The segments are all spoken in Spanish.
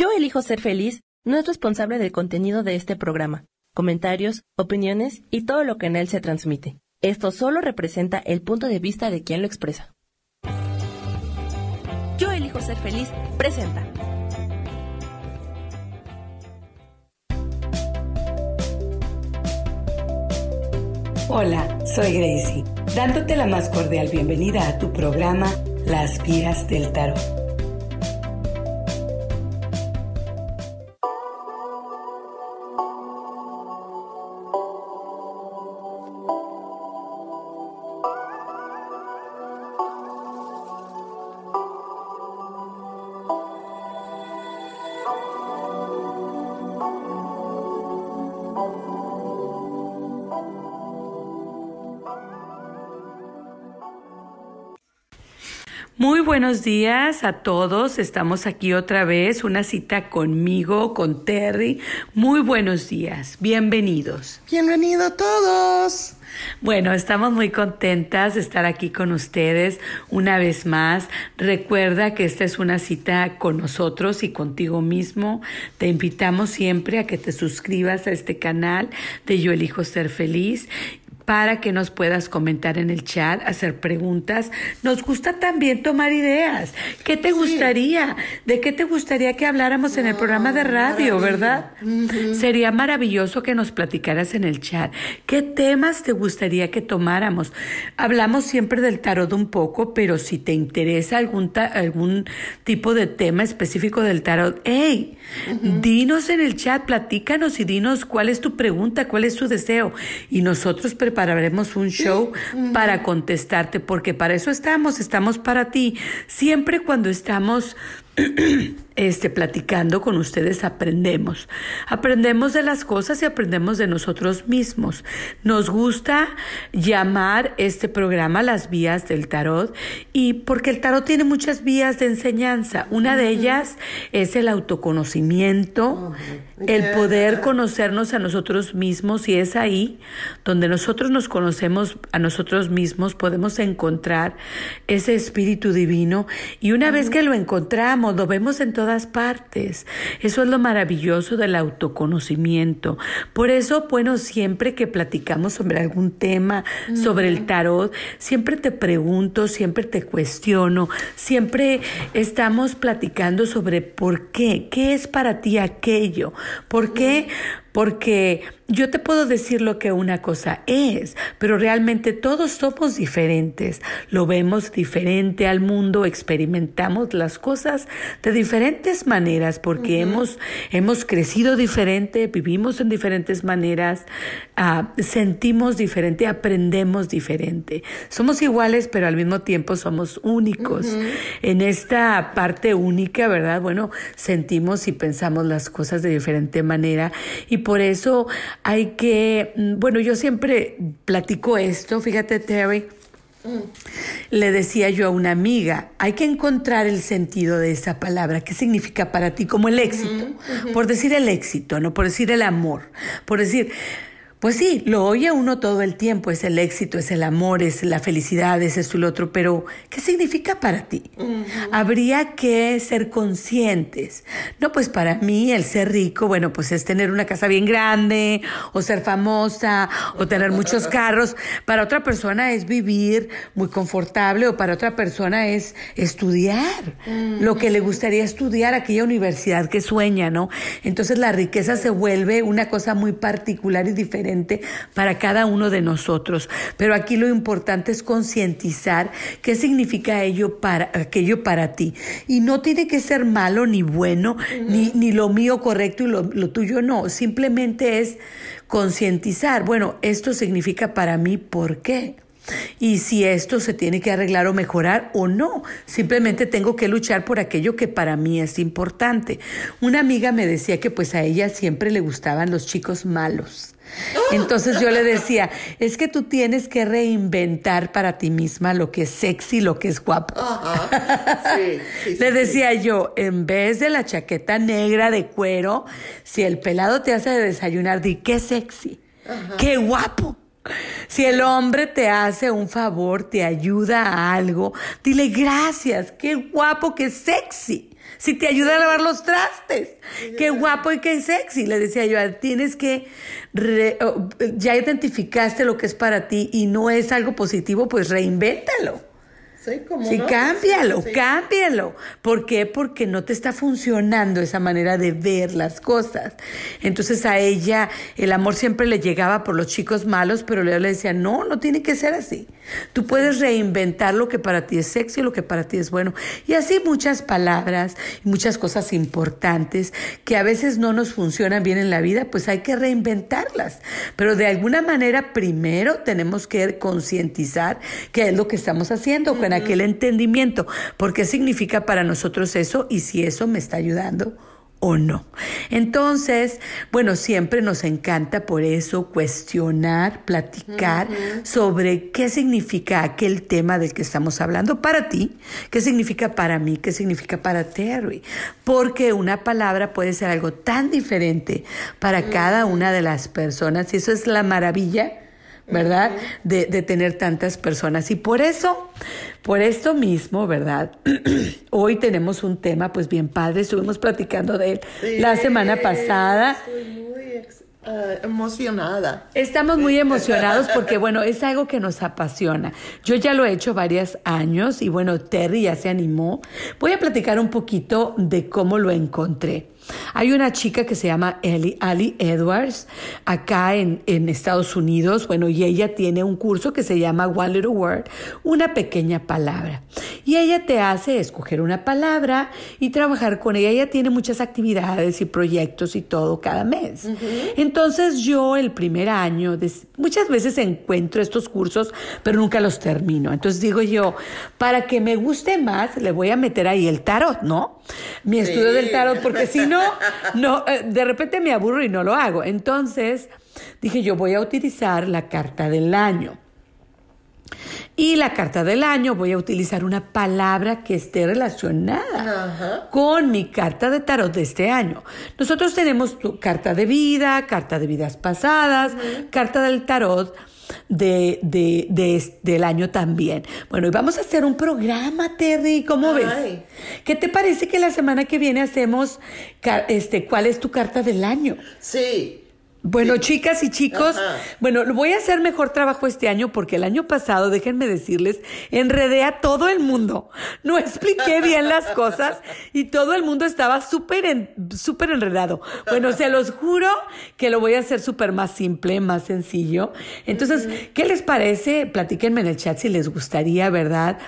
Yo elijo ser feliz no es responsable del contenido de este programa, comentarios, opiniones y todo lo que en él se transmite. Esto solo representa el punto de vista de quien lo expresa. Yo elijo ser feliz presenta. Hola, soy Gracie, dándote la más cordial bienvenida a tu programa Las Vías del Tarot. Buenos días a todos. Estamos aquí otra vez, una cita conmigo, con Terry. Muy buenos días. Bienvenidos. Bienvenido a todos. Bueno, estamos muy contentas de estar aquí con ustedes una vez más. Recuerda que esta es una cita con nosotros y contigo mismo. Te invitamos siempre a que te suscribas a este canal de Yo elijo ser feliz para que nos puedas comentar en el chat, hacer preguntas. Nos gusta también tomar ideas. ¿Qué te gustaría? ¿De qué te gustaría que habláramos en el programa de radio, verdad? Sería maravilloso que nos platicaras en el chat. ¿Qué temas te gustaría que tomáramos? Hablamos siempre del tarot un poco, pero si te interesa algún, algún tipo de tema específico del tarot, hey, dinos en el chat, platícanos y dinos cuál es tu pregunta, cuál es tu deseo. Y nosotros preparamos prepararemos un show para contestarte, porque para eso estamos, estamos para ti. Siempre cuando estamos este, platicando con ustedes aprendemos. Aprendemos de las cosas y aprendemos de nosotros mismos. Nos gusta llamar este programa las vías del tarot y porque el tarot tiene muchas vías de enseñanza. Una de ellas es el autoconocimiento, el poder conocernos a nosotros mismos y es ahí donde nosotros nos conocemos a nosotros mismos, podemos encontrar ese espíritu divino y una vez que lo encontramos, lo vemos en todas partes. Eso es lo maravilloso del autoconocimiento. Por eso, bueno, siempre que platicamos sobre algún tema, sobre el tarot, siempre te pregunto, siempre te cuestiono, siempre estamos platicando sobre por qué, qué es para ti aquello, por qué, porque yo te puedo decir lo que una cosa es, pero realmente todos somos diferentes. Lo vemos diferente al mundo, experimentamos las cosas de diferentes maneras porque hemos, hemos crecido diferente, vivimos en diferentes maneras, sentimos diferente, aprendemos diferente. Somos iguales, pero al mismo tiempo somos únicos. En esta parte única, ¿verdad? Bueno, sentimos y pensamos las cosas de diferente manera. Y por eso hay que, mm, bueno, yo siempre platico esto, fíjate Terry, le decía yo a una amiga, hay que encontrar el sentido de esa palabra, qué significa para ti como el éxito, por decir el éxito, no por decir el amor, por decir, pues sí, lo oye uno todo el tiempo, es el éxito, es el amor, es la felicidad, es esto y lo otro, pero ¿qué significa para ti? Habría que ser conscientes. No, pues para mí el ser rico, bueno, pues es tener una casa bien grande, o ser famosa, o tener muchos carros. Para otra persona es vivir muy confortable, o para otra persona es estudiar lo que le gustaría estudiar, aquella universidad que sueña, ¿no? Entonces la riqueza se vuelve una cosa muy particular y diferente para cada uno de nosotros. Pero aquí lo importante es concientizar qué significa ello para, aquello para ti. Y no tiene que ser malo ni bueno, ni, ni, lo mío correcto y lo, lo tuyo no. Simplemente es concientizar. Bueno, esto significa para mí por qué y si esto se tiene que arreglar o mejorar o no. Simplemente tengo que luchar por aquello que para mí es importante. Una amiga me decía que pues a ella siempre le gustaban los chicos malos. Entonces yo le decía, es que tú tienes que reinventar para ti misma lo que es sexy, lo que es guapo. le decía yo, en vez de la chaqueta negra de cuero, si el pelado te hace desayunar, di qué sexy, qué guapo. Si el hombre te hace un favor, te ayuda a algo, dile gracias, qué guapo, qué sexy. Si te ayuda a lavar los trastes. Qué guapo y qué sexy. Le decía yo, tienes que, ya identificaste lo que es para ti y no es algo positivo, pues reinvéntalo. Sí, como sí cámbialo, cámbialo. ¿Por qué? Porque no te está funcionando esa manera de ver las cosas. Entonces a ella el amor siempre le llegaba por los chicos malos, pero Leo le decía, no, no tiene que ser así. Tú puedes reinventar lo que para ti es sexy, lo que para ti es bueno. Y así muchas palabras, muchas cosas importantes que a veces no nos funcionan bien en la vida, pues hay que reinventarlas. Pero de alguna manera primero tenemos que concientizar qué es lo que estamos haciendo con aquel entendimiento, porque significa para nosotros eso y si eso me está ayudando o no. Entonces, bueno, siempre nos encanta por eso cuestionar, platicar sobre qué significa aquel tema del que estamos hablando para ti, qué significa para mí, qué significa para Terry, porque una palabra puede ser algo tan diferente para cada una de las personas y eso es la maravilla ¿verdad? De, de, tener tantas personas. Y por eso, por esto mismo, ¿verdad? Hoy tenemos un tema pues bien padre, estuvimos platicando de él la semana pasada. Estoy muy eh, emocionada. Estamos muy emocionados porque, bueno, es algo que nos apasiona. Yo ya lo he hecho varios años y, bueno, Terry ya se animó. Voy a platicar un poquito de cómo lo encontré. Hay una chica que se llama Ellie, Ali Edwards acá en, en, Estados Unidos, bueno, y ella tiene un curso que se llama One Little Word, una pequeña palabra. Y ella te hace escoger una palabra y trabajar con ella. Ella tiene muchas actividades y proyectos y todo cada mes. Entonces yo el primer año, muchas veces encuentro estos cursos, pero nunca los termino. Entonces digo yo, para que me guste más, le voy a meter ahí el tarot, ¿no? Mi estudio del tarot, porque si no, no, eh, de repente me aburro y no lo hago. Entonces dije yo voy a utilizar la carta del año. Y la carta del año voy a utilizar una palabra que esté relacionada con mi carta de tarot de este año. Nosotros tenemos tu carta de vida, carta de vidas pasadas, carta del tarot de, de, del año también. Bueno, y vamos a hacer un programa, Terry, ¿cómo ves? ¿Qué te parece que la semana que viene hacemos este, cuál es tu carta del año? Sí. Bueno, chicas y chicos, bueno, voy a hacer mejor trabajo este año porque el año pasado, déjenme decirles, enredé a todo el mundo. No expliqué bien las cosas y todo el mundo estaba súper súper enredado. Bueno, se los juro que lo voy a hacer súper más simple, más sencillo. Entonces, ¿qué les parece? Platíquenme en el chat si les gustaría, ¿verdad?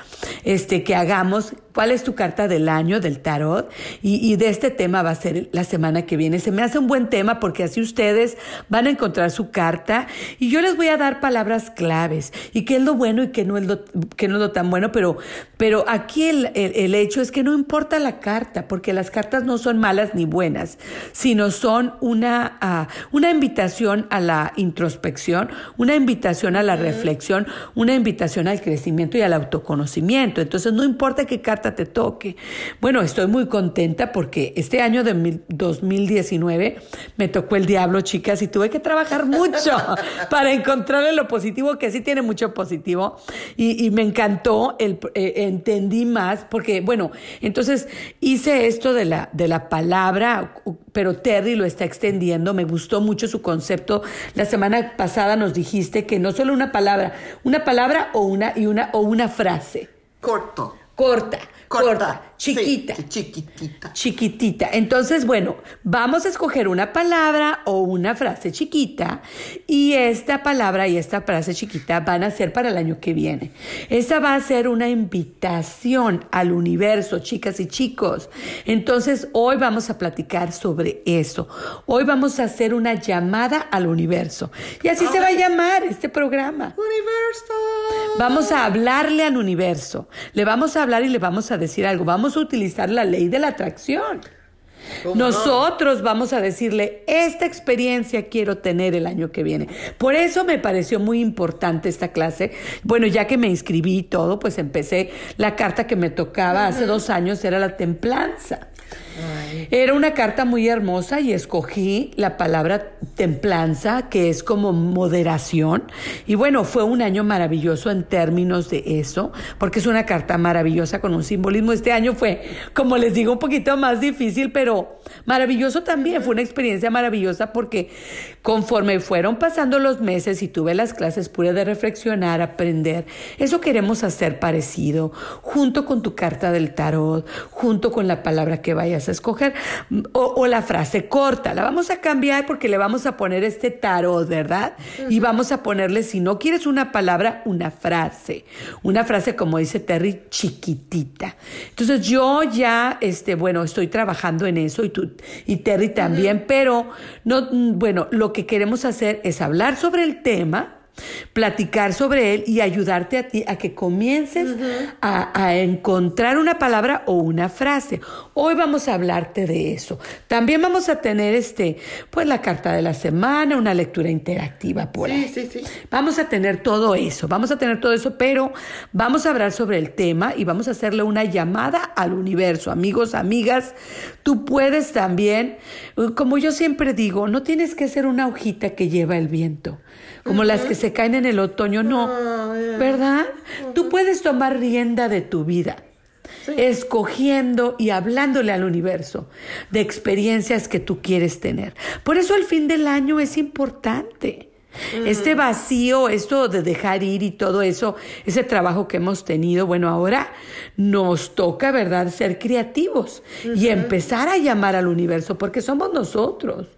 Este, que hagamos cuál es tu carta del año del tarot y, y de este tema va a ser la semana que viene. Se me hace un buen tema porque así ustedes van a encontrar su carta. Y yo les voy a dar palabras claves. Y qué es lo bueno y qué no es lo, que no es lo tan bueno, pero, pero aquí el, el, hecho es que no importa la carta, porque las cartas no son malas ni buenas, sino son una, uh, una invitación a la introspección, una invitación a la reflexión, una invitación al crecimiento y al autoconocimiento. Entonces no importa qué carta te toque. Bueno, estoy muy contenta porque este año de 2019 me tocó el diablo, chicas y tuve que trabajar mucho para encontrarle lo positivo, que sí tiene mucho positivo. Y, me encantó, el, eh, entendí más, porque, bueno, entonces hice esto de la, de la palabra, pero Terry lo está extendiendo, me gustó mucho su concepto. La semana pasada nos dijiste que no solo una palabra, una palabra o una, y una, o una frase. Corto. Corta. Corta chiquita. chiquitita. Chiquitita. Entonces, bueno, vamos a escoger una palabra o una frase chiquita y esta palabra y esta frase chiquita van a ser para el año que viene. Esta va a ser una invitación al universo, chicas y chicos. Entonces, hoy vamos a platicar sobre eso. Hoy vamos a hacer una llamada al universo. Y así se va a llamar este programa. Universo. Vamos a hablarle al universo. Le vamos a hablar y le vamos a decir algo. Vamos a utilizar la ley de la atracción. Nosotros vamos a decirle, esta experiencia quiero tener el año que viene. Por eso me pareció muy importante esta clase. Bueno, ya que me inscribí y todo, pues empecé, la carta que me tocaba hace dos años era la templanza. Era una carta muy hermosa y escogí la palabra templanza, que es como moderación. Y bueno, fue un año maravilloso en términos de eso, porque es una carta maravillosa con un simbolismo. Este año fue, como les digo, un poquito más difícil, pero maravilloso también. Fue una experiencia maravillosa porque conforme fueron pasando los meses y tuve las clases, pude de reflexionar, aprender. Eso queremos hacer parecido, junto con tu carta del tarot, junto con la palabra que vayas a escoger, o, la frase corta. La vamos a cambiar porque le vamos a poner este tarot, ¿verdad? Y vamos a ponerle, si no quieres una palabra, una frase. Una frase, como dice Terry, chiquitita. Entonces yo ya, este, bueno, estoy trabajando en eso y tú y Terry también, pero no, bueno, lo que queremos hacer es hablar sobre el tema platicar sobre él y ayudarte a ti a que comiences a, encontrar una palabra o una frase. Hoy vamos a hablarte de eso. También vamos a tener este, pues la carta de la semana, una lectura interactiva por ahí. Sí, sí. Vamos a tener todo eso, vamos a tener todo eso, pero vamos a hablar sobre el tema y vamos a hacerle una llamada al universo. Amigos, amigas, tú puedes también, como yo siempre digo, no tienes que ser una hojita que lleva el viento como las que se caen en el otoño, no, ah, ¿verdad? Tú puedes tomar rienda de tu vida. escogiendo y hablándole al universo de experiencias que tú quieres tener. Por eso el fin del año es importante. Este vacío, esto de dejar ir y todo eso, ese trabajo que hemos tenido, bueno, ahora nos toca, ¿verdad?, ser creativos y empezar a llamar al universo, porque somos nosotros.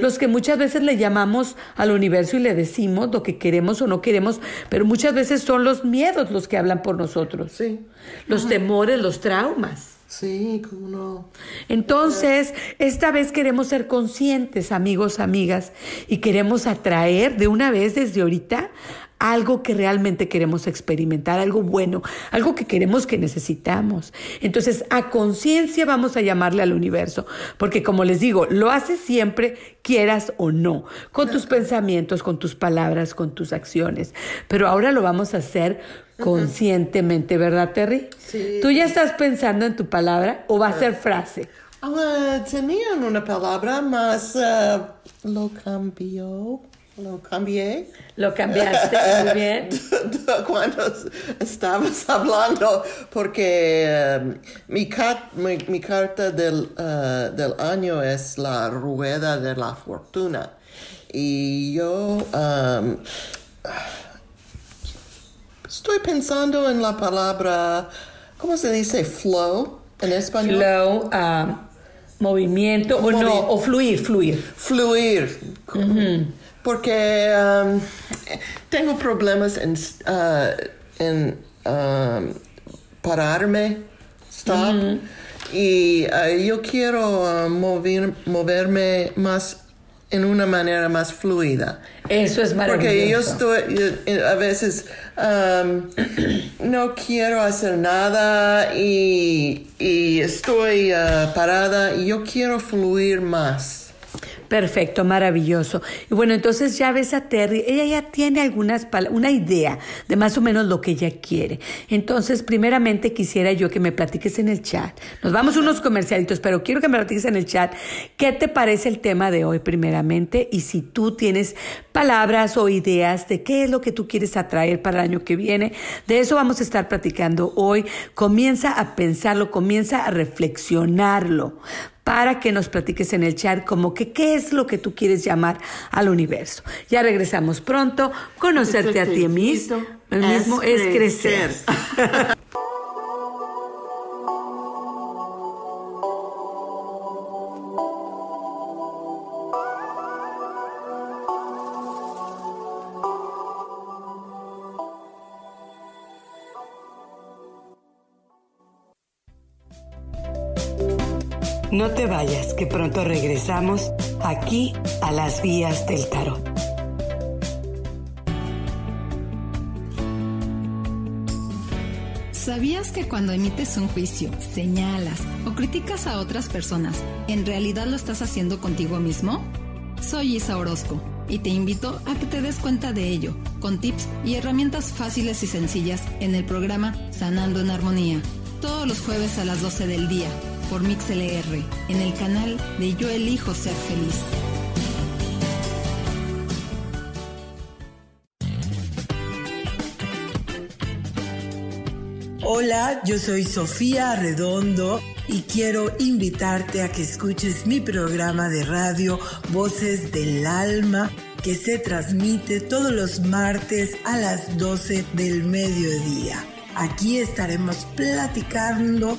Los que muchas veces le llamamos al universo y le decimos lo que queremos o no queremos, pero muchas veces son los miedos los que hablan por nosotros. Sí. Los temores, los traumas. Sí, cómo no. Entonces, esta vez queremos ser conscientes, amigos, amigas, y queremos atraer de una vez desde ahorita algo que realmente queremos experimentar, algo bueno, algo que queremos que necesitamos. Entonces, a conciencia vamos a llamarle al universo, porque como les digo, lo haces siempre, quieras o no, con tus pensamientos, con tus palabras, con tus acciones. Pero ahora lo vamos a hacer conscientemente, ¿verdad, Terry? Sí. ¿Tú ya estás pensando en tu palabra o va a ser frase? Ah, tenían una palabra más, uh, lo cambió. Lo cambié. Lo cambiaste, muy bien. Cuando estabas hablando, porque um, mi, mi, carta del, uh, del, año es la rueda de la fortuna. Y yo um, estoy pensando en la palabra, ¿cómo se dice? Flow en español. Flow. Um, movimiento o no, o fluir, fluir. Fluir porque um, tengo problemas en, uh, en um, pararme, stop, y uh, yo quiero uh, mover, moverme más en una manera más fluida. Eso es maravilloso. Porque yo estoy, a veces um, no quiero hacer nada y, y estoy parada y yo quiero fluir más. Perfecto, maravilloso. Y bueno, entonces ya ves a Terry, ella ya tiene algunas una idea de más o menos lo que ella quiere. Entonces, primeramente quisiera yo que me platiques en el chat. Nos vamos unos comercialitos, pero quiero que me platiques en el chat qué te parece el tema de hoy primeramente y si tú tienes palabras o ideas de qué es lo que tú quieres atraer para el año que viene. De eso vamos a estar platicando hoy. Comienza a pensarlo, comienza a reflexionarlo para que nos platiques en el chat como que qué es lo que tú quieres llamar al universo. Ya regresamos pronto. Conocerte a ti mismo, mismo es crecer. No te vayas, que pronto regresamos aquí a las vías del tarot. ¿Sabías que cuando emites un juicio, señalas o criticas a otras personas, en realidad lo estás haciendo contigo mismo? Soy Isa Orozco y te invito a que te des cuenta de ello, con tips y herramientas fáciles y sencillas en el programa Sanando en Armonía, todos los jueves a las 12 del día por MixLR en el canal de Yo Elijo Ser Feliz. Hola, yo soy Sofía Redondo y quiero invitarte a que escuches mi programa de radio Voces del Alma que se transmite todos los martes a las 12 del mediodía. Aquí estaremos platicando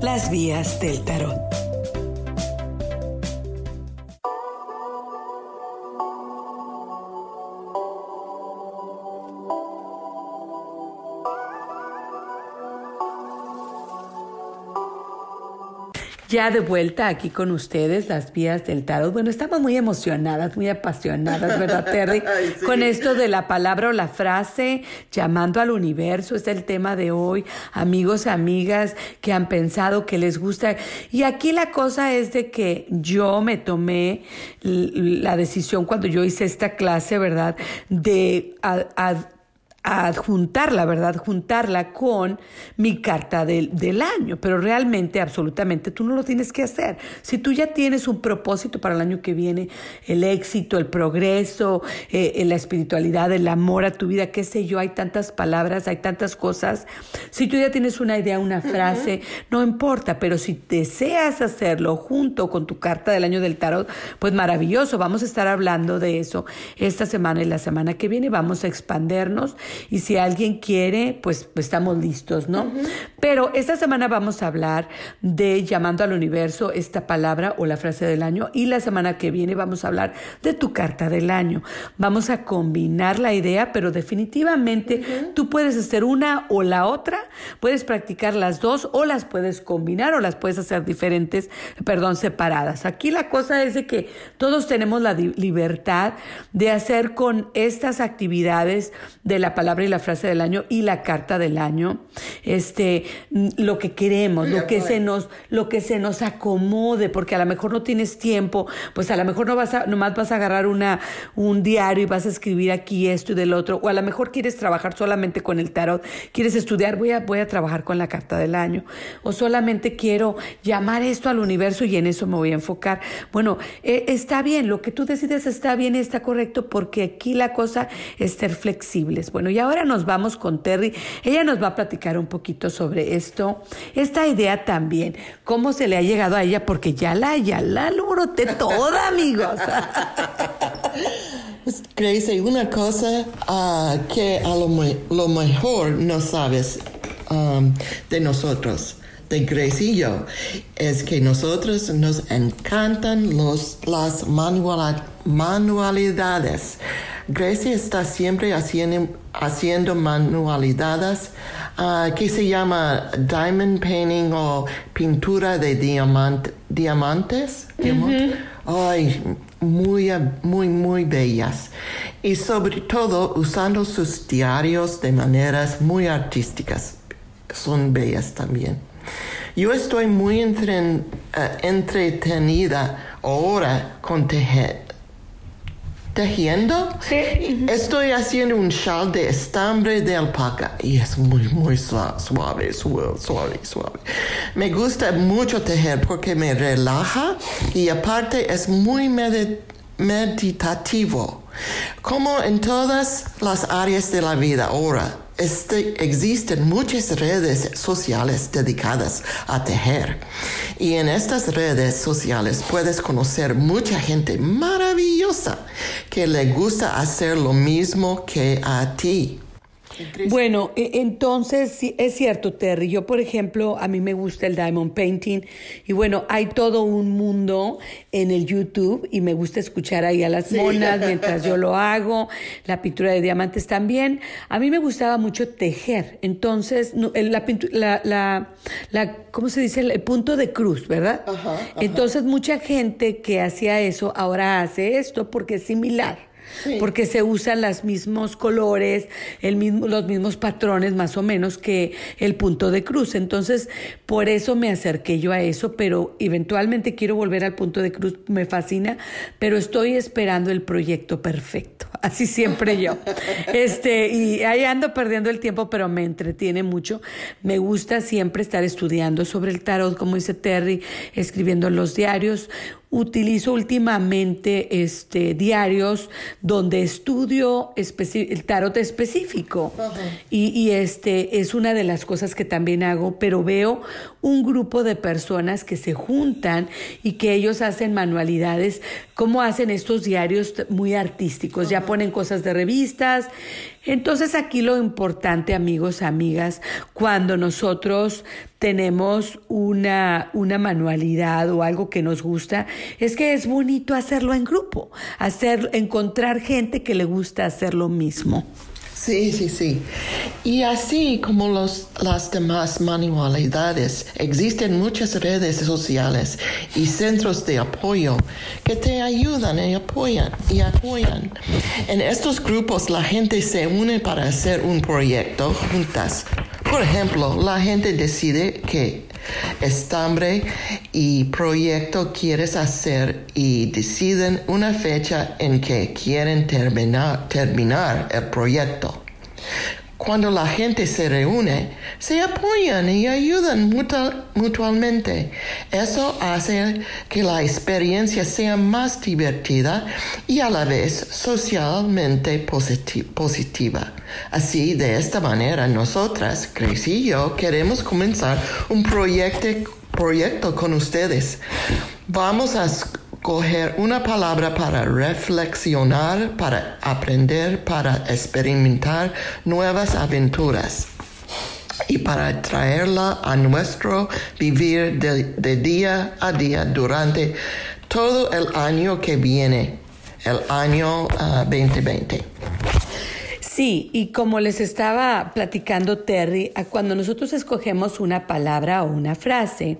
Las Vías del Tarot. Ya de vuelta aquí con ustedes, las vías del tarot. Bueno, estamos muy emocionadas, muy apasionadas, ¿verdad, Terry? Con esto de la palabra o la frase, llamando al universo, es el tema de hoy. Amigos, amigas que han pensado que les gusta. Y aquí la cosa es de que yo me tomé la decisión cuando yo hice esta clase, ¿verdad? De adjuntarla, ¿verdad? Juntarla con mi carta del, del, año, pero realmente, absolutamente, tú no lo tienes que hacer. Si tú ya tienes un propósito para el año que viene, el éxito, el progreso, eh, la espiritualidad, el amor a tu vida, qué sé yo, hay tantas palabras, hay tantas cosas. Si tú ya tienes una idea, una frase, no importa, pero si deseas hacerlo junto con tu carta del año del tarot, pues maravilloso, vamos a estar hablando de eso esta semana y la semana que viene, vamos a expandernos y si alguien quiere, pues, estamos listos, ¿no? Pero esta semana vamos a hablar de llamando al universo esta palabra o la frase del año y la semana que viene vamos a hablar de tu carta del año. Vamos a combinar la idea, pero definitivamente tú puedes hacer una o la otra, puedes practicar las dos o las puedes combinar o las puedes hacer diferentes, perdón, separadas. Aquí la cosa es de que todos tenemos la libertad de hacer con estas actividades de la palabra y la frase del año y la carta del año, este, lo que queremos, lo que se nos, lo que se nos acomode, porque a lo mejor no tienes tiempo, pues a lo mejor no vas a, nomás vas a agarrar una, un diario y vas a escribir aquí esto y del otro, o a lo mejor quieres trabajar solamente con el tarot, quieres estudiar, voy a, voy a trabajar con la carta del año, o solamente quiero llamar esto al universo y en eso me voy a enfocar. Bueno, eh, está bien, lo que tú decides está bien, está correcto, porque aquí la cosa es ser flexibles. Bueno, y ahora nos vamos con Terry. Ella nos va a platicar un poquito sobre esto, esta idea también, cómo se le ha llegado a ella, porque ya la, ya la alboroté toda, amigos. Grace, una cosa uh, que a lo, lo, mejor no sabes um, de nosotros. De yo es que nosotros nos encantan los, las manualidades. Gracie está siempre haciendo, haciendo manualidades uh, que se llama diamond painting o pintura de diamantes. Ay, muy, muy, muy bellas. Y sobre todo usando sus diarios de maneras muy artísticas. Son bellas también. Yo estoy muy eh, entretenida ahora con tejer, tejiendo. Sí. Estoy haciendo un chal de estambre de alpaca y es muy, muy suave, suave, suave, suave. Me gusta mucho tejer porque me relaja y aparte es muy meditativo. Como en todas las áreas de la vida ahora este, existen muchas redes sociales dedicadas a tejer y en estas redes sociales puedes conocer mucha gente maravillosa que le gusta hacer lo mismo que a ti. Bueno, e, entonces sí, es cierto, Terry. Yo, por ejemplo, a mí me gusta el diamond painting y bueno, hay todo un mundo en el YouTube y me gusta escuchar ahí a las monas mientras yo lo hago, la pintura de diamantes también. A mí me gustaba mucho tejer, entonces la pintura, la, la, ¿cómo se dice? El punto de cruz, ¿verdad? Entonces mucha gente que hacía eso ahora hace esto porque es similar porque se usan los mismos colores, el mismo, los mismos patrones más o menos que el punto de cruz. Entonces, por eso me acerqué yo a eso, pero eventualmente quiero volver al punto de cruz, me fascina, pero estoy esperando el proyecto perfecto, así siempre yo. este, y ahí ando perdiendo el tiempo, pero me entretiene mucho. Me gusta siempre estar estudiando sobre el tarot, como dice Terry, escribiendo en los diarios utilizo últimamente este, diarios donde estudio el tarot específico. Y, y, este es una de las cosas que también hago, pero veo un grupo de personas que se juntan y que ellos hacen manualidades, como hacen estos diarios muy artísticos, ya ponen cosas de revistas. Entonces aquí lo importante, amigos, amigas, cuando nosotros tenemos una, una manualidad o algo que nos gusta, es que es bonito hacerlo en grupo, hacer, encontrar gente que le gusta hacer lo mismo. Sí, sí, sí. Y así como los, las demás manualidades, existen muchas redes sociales y centros de apoyo que te ayudan y apoyan y apoyan. En estos grupos la gente se une para hacer un proyecto juntas. Por ejemplo, la gente decide que estambre y proyecto quieres hacer y deciden una fecha en que quieren terminar, terminar el proyecto. Cuando la gente se reúne, se apoyan y ayudan mutuamente. Eso hace que la experiencia sea más divertida y a la vez socialmente positiva. Así, de esta manera, nosotras, Grace y yo, queremos comenzar un proyecto, proyecto con ustedes. Vamos a coger una palabra para reflexionar, para aprender, para experimentar nuevas aventuras y para traerla a nuestro vivir de, día a día durante todo el año que viene, el año 2020. Ah, sí, y como les estaba platicando Terry, cuando nosotros escogemos una palabra o una frase,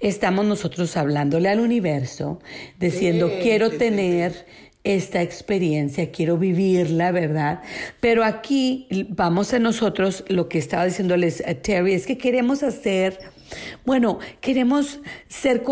estamos nosotros hablándole al universo, diciendo, quiero tener esta experiencia, quiero vivirla, ¿verdad? Pero aquí vamos a nosotros, lo que estaba diciéndoles a Terry, es que queremos hacer, bueno, queremos ser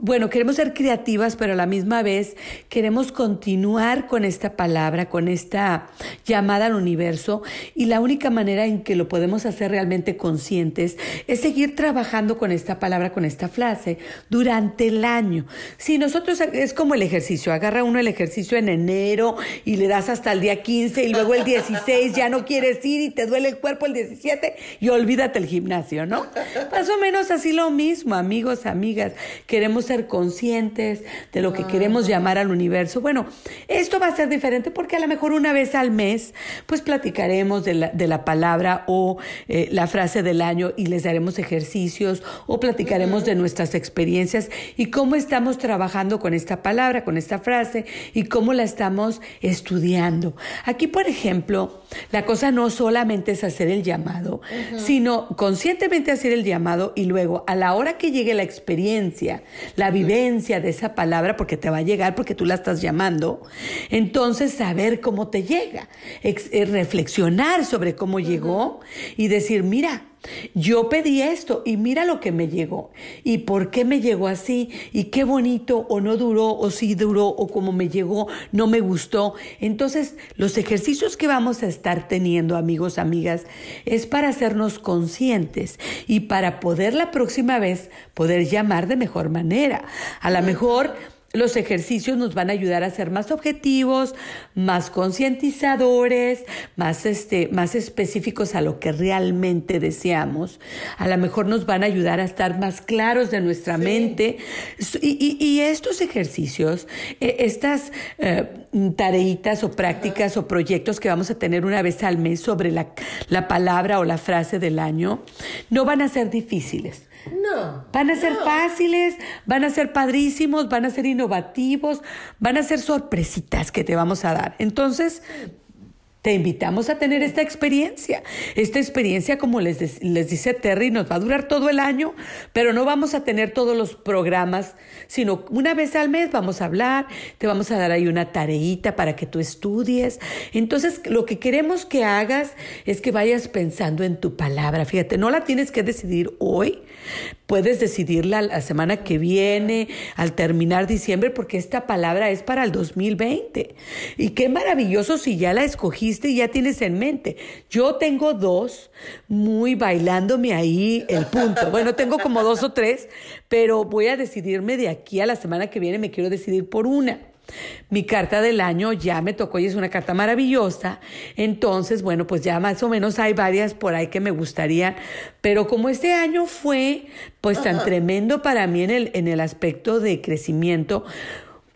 bueno, queremos ser creativas, pero a la misma vez queremos continuar con esta palabra, con esta llamada al universo. Y la única manera en que lo podemos hacer realmente conscientes es seguir trabajando con esta palabra, con esta frase, durante el año. Si nosotros, es como el ejercicio, agarra uno el ejercicio en enero y le das hasta el día 15 y luego el 16 ya no quieres ir y te duele el cuerpo el 17 y olvídate el gimnasio, ¿no? Más o menos así lo mismo, amigos, amigas. Queremos ser conscientes de lo que queremos llamar al universo. Bueno, esto va a ser diferente porque a lo mejor una vez al mes, pues platicaremos de la, de la palabra o eh, la frase del año y les daremos ejercicios o platicaremos de nuestras experiencias y cómo estamos trabajando con esta palabra, con esta frase y cómo la estamos estudiando. Aquí, por ejemplo, la cosa no solamente es hacer el llamado, sino conscientemente hacer el llamado y luego a la hora que llegue la experiencia, la vivencia de esa palabra, porque te va a llegar porque tú la estás llamando, entonces saber cómo te llega, eh, reflexionar sobre cómo llegó y decir, mira, yo pedí esto y mira lo que me llegó. ¿Y por qué me llegó así? ¿Y qué bonito o no duró o sí duró o como me llegó no me gustó? Entonces, los ejercicios que vamos a estar teniendo, amigos, amigas, es para hacernos conscientes y para poder la próxima vez poder llamar de mejor manera. A lo mejor los ejercicios nos van a ayudar a ser más objetivos, más concientizadores, más, este, más específicos a lo que realmente deseamos. A lo mejor nos van a ayudar a estar más claros de nuestra mente. Y, estos ejercicios, e, estas eh, tareitas o prácticas o proyectos que vamos a tener una vez al mes sobre la, la palabra o la frase del año, no van a ser difíciles no. Van a ser fáciles, van a ser padrísimos, van a ser innovativos, van a ser sorpresitas que te vamos a dar. Entonces, te invitamos a tener esta experiencia. Esta experiencia, como les, les, dice Terry, nos va a durar todo el año, pero no vamos a tener todos los programas, sino una vez al mes vamos a hablar, te vamos a dar ahí una tareita para que tú estudies. Entonces, lo que queremos que hagas es que vayas pensando en tu palabra. Fíjate, no la tienes que decidir hoy, puedes decidirla la semana que viene, al terminar diciembre, porque esta palabra es para el 2020. Y qué maravilloso si ya la escogiste y ya tienes en mente. Yo tengo dos muy bailándome ahí el punto. Bueno, tengo como dos o tres, pero voy a decidirme de aquí a la semana que viene, me quiero decidir por una. Mi carta del año ya me tocó y es una carta maravillosa. Entonces, bueno, pues ya más o menos hay varias por ahí que me gustarían. Pero como este año fue pues tan tremendo para mí en el, en el aspecto de crecimiento,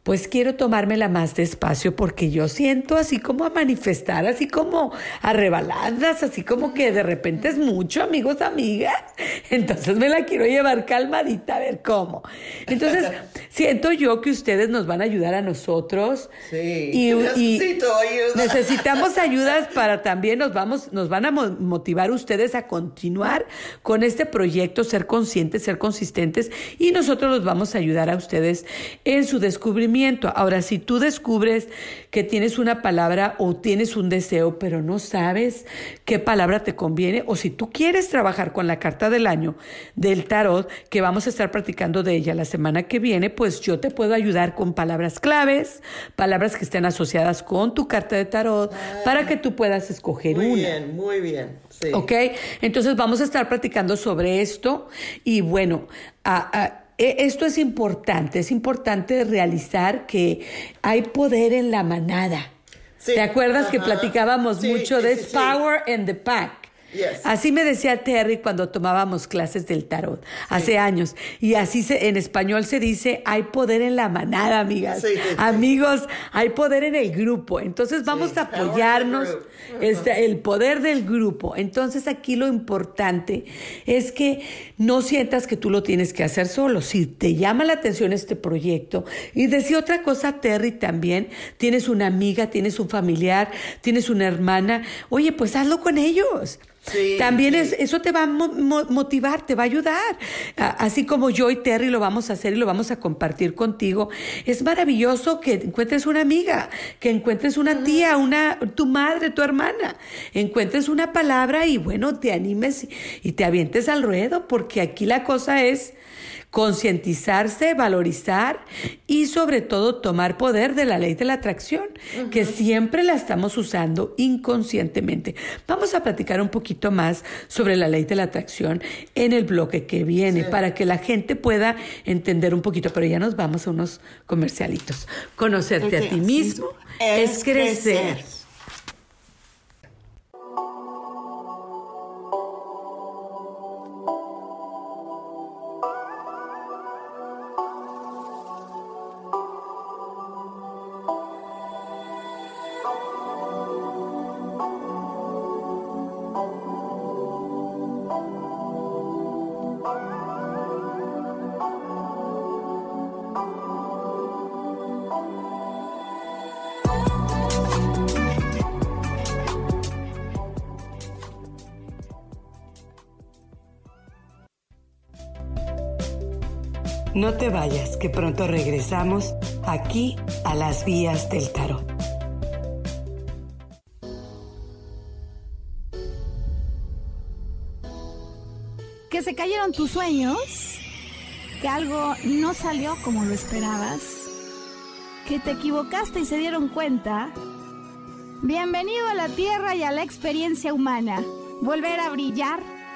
pues quiero tomármela más despacio porque yo siento así como a manifestar, así como a rebaladas, así como que de repente es mucho, amigos, amigas. Entonces me la quiero llevar calmadita a ver cómo. Entonces, siento yo que ustedes nos van a ayudar a nosotros. Sí. Y, Necesito ayuda. Necesitamos ayudas para también nos vamos, nos van a motivar ustedes a continuar con este proyecto, ser conscientes, ser consistentes, y nosotros los vamos a ayudar a ustedes en su descubrimiento Ahora, si tú descubres que tienes una palabra o tienes un deseo, pero no sabes qué palabra te conviene, o si tú quieres trabajar con la carta del año del tarot, que vamos a estar practicando de ella la semana que viene, pues yo te puedo ayudar con palabras claves, palabras que estén asociadas con tu carta de tarot, para que tú puedas escoger una. Muy bien, muy bien. Sí. ¿Ok? Entonces vamos a estar practicando sobre esto y bueno, a e, esto es importante, es importante realizar que hay poder en la manada. ¿Te acuerdas que platicábamos mucho de power in the pack? Así me decía Terry cuando tomábamos clases del tarot hace años. Y así se, en español se dice, hay poder en la manada, amigas. Amigos, hay poder en el grupo. Entonces vamos a apoyarnos, este, el poder del grupo. Entonces aquí lo importante es que no sientas que tú lo tienes que hacer solo. Si te llama la atención este proyecto, y decía otra cosa, Terry, también, tienes una amiga, tienes un familiar, tienes una hermana, oye, pues hazlo con ellos. También Es, eso te va a motivar, te va a ayudar. Así como yo y Terry lo vamos a hacer y lo vamos a compartir contigo. Es maravilloso que encuentres una amiga, que encuentres una tía, una, tu madre, tu hermana. Encuentres una palabra y bueno, te animes y te avientes al ruedo, porque aquí la cosa es concientizarse, valorizar y sobre todo tomar poder de la ley de la atracción, que siempre la estamos usando inconscientemente. Vamos a platicar un poquito más sobre la ley de la atracción en el bloque que viene para que la gente pueda entender un poquito, pero ya nos vamos a unos comercialitos. Conocerte a ti mismo es, crecer. Vayas, que pronto regresamos aquí a las vías del tarot. Que se cayeron tus sueños, que algo no salió como lo esperabas, que te equivocaste y se dieron cuenta. Bienvenido a la Tierra y a la experiencia humana. Volver a brillar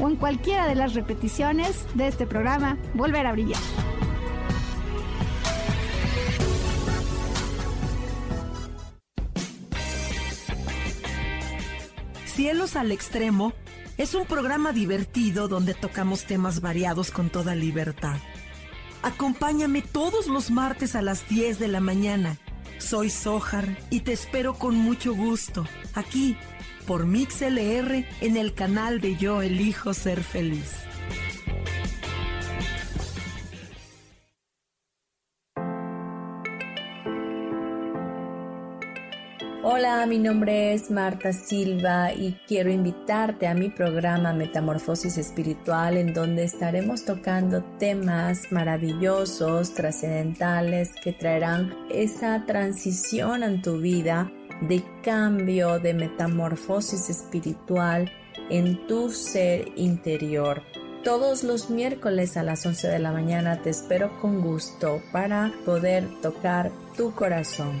o en cualquiera de las repeticiones de este programa Volver a Brillar. Cielos al Extremo es un programa divertido donde tocamos temas variados con toda libertad. Acompáñame todos los martes a las 10 de la mañana. Soy Sojar y te espero con mucho gusto aquí por MixLR en el canal de Yo Elijo Ser Feliz. Hola, mi nombre es Marta Silva y quiero invitarte a mi programa Metamorfosis Espiritual en donde estaremos tocando temas maravillosos, trascendentales que traerán esa transición en tu vida de cambio, de metamorfosis espiritual en tu ser interior. Todos los miércoles a las 11 de la mañana te espero con gusto para poder tocar tu corazón.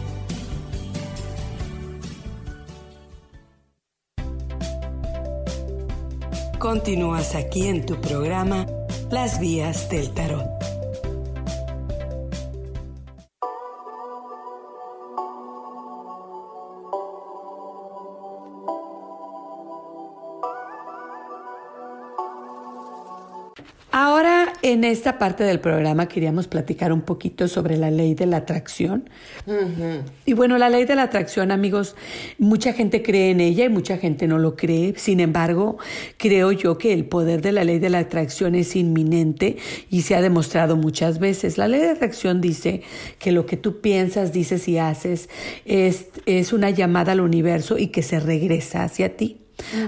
Continúas aquí en tu programa Las Vías del Tarot. En esta parte del programa queríamos platicar un poquito sobre la ley de la atracción. Y bueno, la ley de la atracción, amigos, mucha gente cree en ella y mucha gente no lo cree. Sin embargo, creo yo que el poder de la ley de la atracción es inminente y se ha demostrado muchas veces. La ley de atracción dice que lo que tú piensas, dices y haces es, es una llamada al universo y que se regresa hacia ti.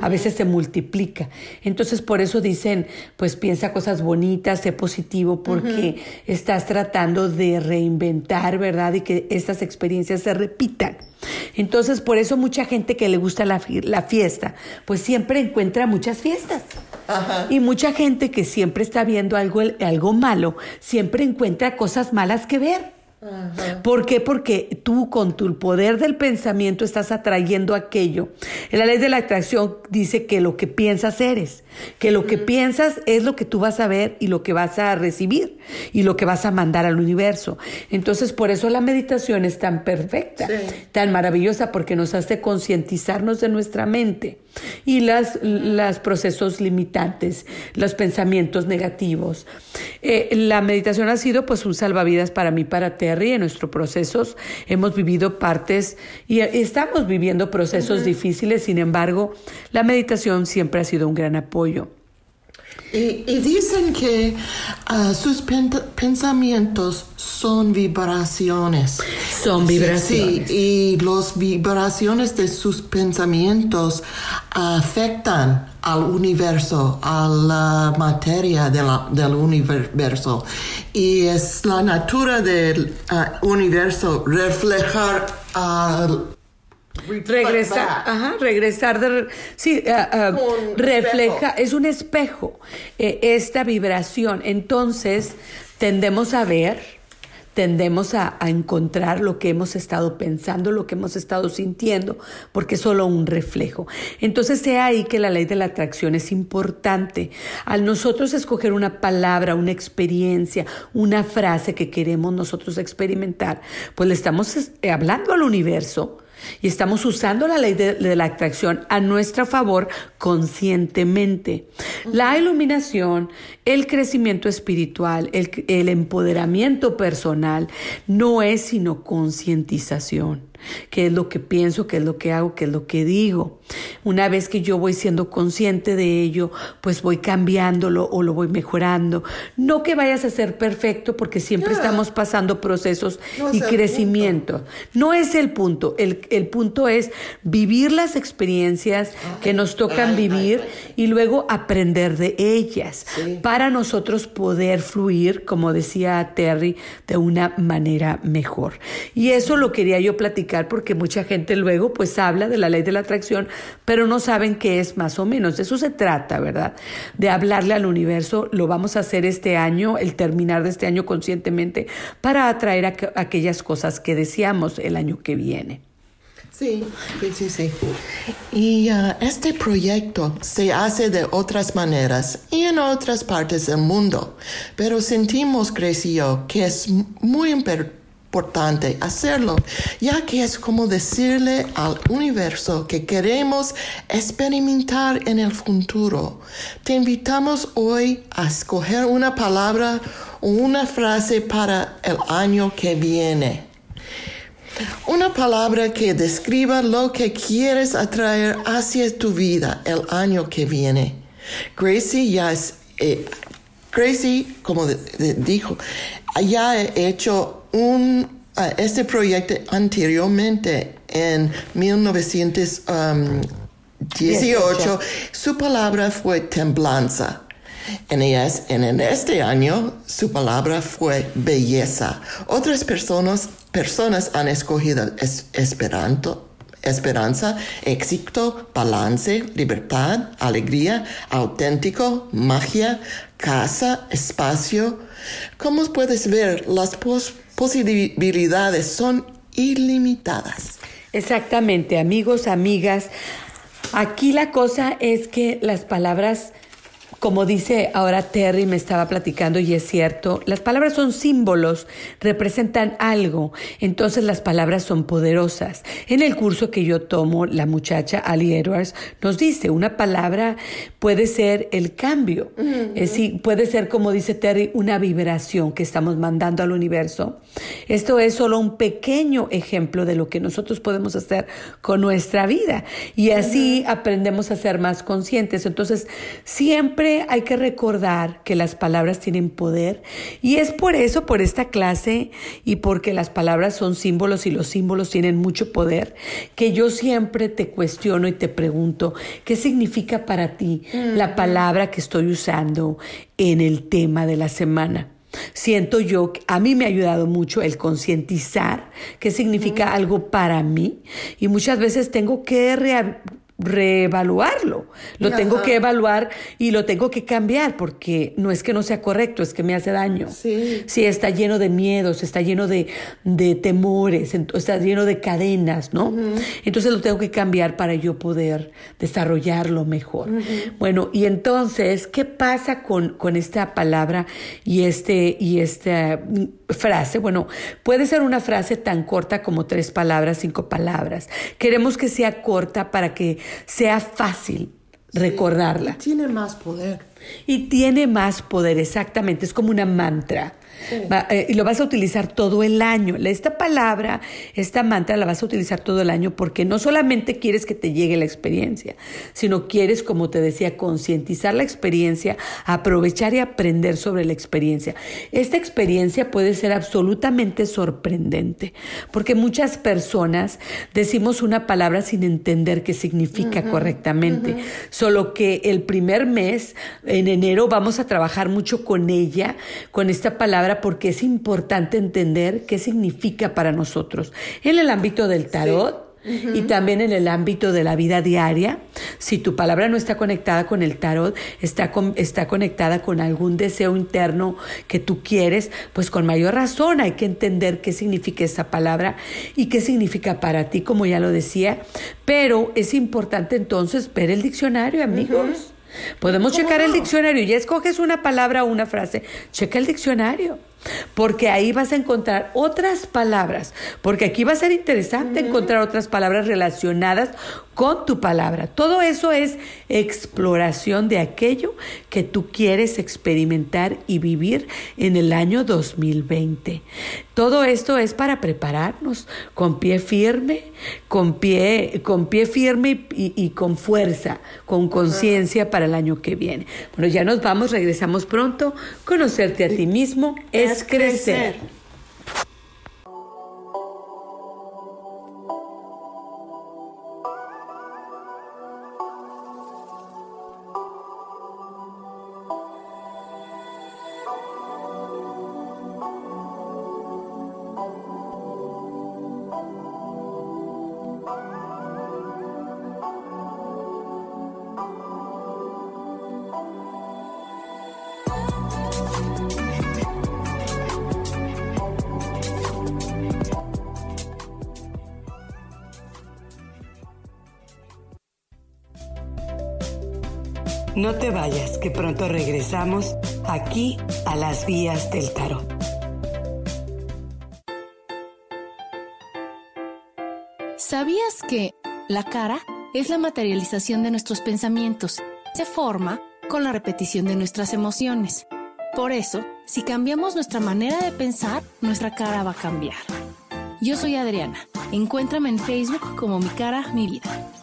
A veces se multiplica. Entonces, por eso dicen, pues piensa cosas bonitas, sé positivo, porque estás tratando de reinventar, ¿verdad? Y que estas experiencias se repitan. Entonces, por eso mucha gente que le gusta la, fiesta, pues siempre encuentra muchas fiestas. Y mucha gente que siempre está viendo algo, algo malo, siempre encuentra cosas malas que ver. ¿Por qué? Porque tú con tu poder del pensamiento estás atrayendo aquello. En la ley de la atracción dice que lo que piensas eres, que lo que piensas es lo que tú vas a ver y lo que vas a recibir y lo que vas a mandar al universo. Entonces, por eso la meditación es tan perfecta, tan maravillosa, porque nos hace concientizarnos de nuestra mente y las, los procesos limitantes, los pensamientos negativos. Eh, la meditación ha sido pues un salvavidas para mí, para En nuestros procesos hemos vivido partes y estamos viviendo procesos difíciles, sin embargo, la meditación siempre ha sido un gran apoyo. Y, dicen que ah, sus pensamientos son vibraciones. Son vibraciones. Sí, y las vibraciones de sus pensamientos afectan al universo, a la materia del universo. Y es la natura del ah, universo reflejar al regresar, ajá, regresar de, sí, uh, uh, refleja, es un espejo eh, esta vibración. Entonces tendemos a ver tendemos a, encontrar lo que hemos estado pensando, lo que hemos estado sintiendo, porque es solo un reflejo. Entonces, sea ahí que la ley de la atracción es importante. Al nosotros escoger una palabra, una experiencia, una frase que queremos nosotros experimentar, pues le estamos eh, hablando al universo y estamos usando la ley de, la atracción a nuestro favor conscientemente. La iluminación, el crecimiento espiritual, el, el empoderamiento personal no es sino concientización qué es lo que pienso, qué es lo que hago, qué es lo que digo. Una vez que yo voy siendo consciente de ello, pues voy cambiándolo o lo voy mejorando. No que vayas a ser perfecto porque siempre estamos pasando procesos y crecimiento. No es el punto. El, punto es vivir las experiencias que nos tocan vivir y luego aprender de ellas para nosotros poder fluir, como decía Terry, de una manera mejor. Y eso lo quería yo platicar porque mucha gente luego pues habla de la ley de la atracción, pero no saben qué es más o menos. De eso se trata, ¿verdad? De hablarle al universo. Lo vamos a hacer este año, el terminar de este año conscientemente, para atraer aquellas cosas que deseamos el año que viene. Sí, sí, sí, Y uh, este proyecto se hace de otras maneras y en otras partes del mundo, pero sentimos, creció, que es muy importante hacerlo, ya que es como decirle al universo que queremos experimentar en el futuro. Te invitamos hoy a escoger una palabra o una frase para el año que viene. Una palabra que describa lo que quieres atraer hacia tu vida el año que viene. Gracie ya es, eh, Gracie, como dijo, ya ha hecho un, uh, este proyecto anteriormente en 1918. Um, su palabra fue temblanza. En, en este año su palabra fue belleza. Otras personas, personas han escogido esperanto, esperanza, éxito, balance, libertad, alegría, auténtico, magia, casa, espacio. Como puedes ver, las posibilidades son ilimitadas. Exactamente, amigos, amigas. Aquí la cosa es que las palabras como dice ahora Terry, me estaba platicando y es cierto, las palabras son símbolos, representan algo, entonces las palabras son poderosas. En el curso que yo tomo, la muchacha Ali Edwards nos dice, una palabra puede ser el cambio, es puede ser, como dice Terry, una vibración que estamos mandando al universo. Esto es solo un pequeño ejemplo de lo que nosotros podemos hacer con nuestra vida y así aprendemos a ser más conscientes. Entonces, siempre hay que recordar que las palabras tienen poder y es por eso, por esta clase y porque las palabras son símbolos y los símbolos tienen mucho poder, que yo siempre te cuestiono y te pregunto, ¿qué significa para ti la palabra que estoy usando en el tema de la semana? Siento yo, que a mí me ha ayudado mucho el concientizar qué significa algo para mí y muchas veces tengo que reevaluarlo. Lo tengo que evaluar y lo tengo que cambiar porque no es que no sea correcto, es que me hace daño. Sí. Si está lleno de miedos, está lleno de, temores, está lleno de cadenas, ¿no? Entonces lo tengo que cambiar para yo poder desarrollarlo mejor. Bueno, y entonces, ¿qué pasa con, con esta palabra y, este, y esta frase? Bueno, puede ser una frase tan corta como tres palabras, cinco palabras. Queremos que sea corta para que sea fácil recordarla. tiene más poder. Y tiene más poder, exactamente. Es como una mantra. Eh, y lo vas a utilizar todo el año. Esta palabra, esta mantra la vas a utilizar todo el año porque no solamente quieres que te llegue la experiencia, sino quieres, como te decía, concientizar la experiencia, aprovechar y aprender sobre la experiencia. Esta experiencia puede ser absolutamente sorprendente porque muchas personas decimos una palabra sin entender qué significa correctamente. Solo que el primer mes, en enero, vamos a trabajar mucho con ella, con esta palabra porque es importante entender qué significa para nosotros. En el ámbito del tarot, y también en el ámbito de la vida diaria. Si tu palabra no está conectada con el tarot, está, está conectada con algún deseo interno que tú quieres, pues con mayor razón hay que entender qué significa esa palabra y qué significa para ti, como ya lo decía. Pero es importante entonces ver el diccionario, amigos. Podemos checar el diccionario. Ya escoges una palabra o una frase. Checa el diccionario porque ahí vas a encontrar otras palabras, porque aquí va a ser interesante encontrar otras palabras relacionadas con tu palabra. Todo eso es exploración de aquello que tú quieres experimentar y vivir en el año 2020. Todo esto es para prepararnos con pie firme, con pie, con pie firme y, y con fuerza, con conciencia para el año que viene. Bueno, ya nos vamos, regresamos pronto. Conocerte a ti mismo es crecer. Te vayas, que pronto regresamos aquí a las vías del tarot. ¿Sabías que la cara es la materialización de nuestros pensamientos? Se forma con la repetición de nuestras emociones. Por eso, si cambiamos nuestra manera de pensar, nuestra cara va a cambiar. Yo soy Adriana. Encuéntrame en Facebook como mi cara, mi vida.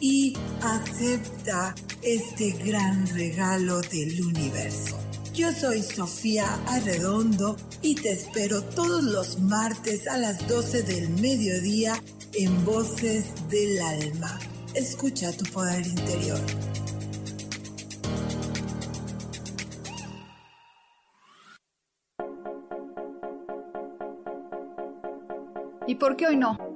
y acepta este gran regalo del universo. Yo soy Sofía Arredondo y te espero todos los martes a las 12 del mediodía en Voces del Alma. Escucha tu poder interior. ¿Y por qué hoy no?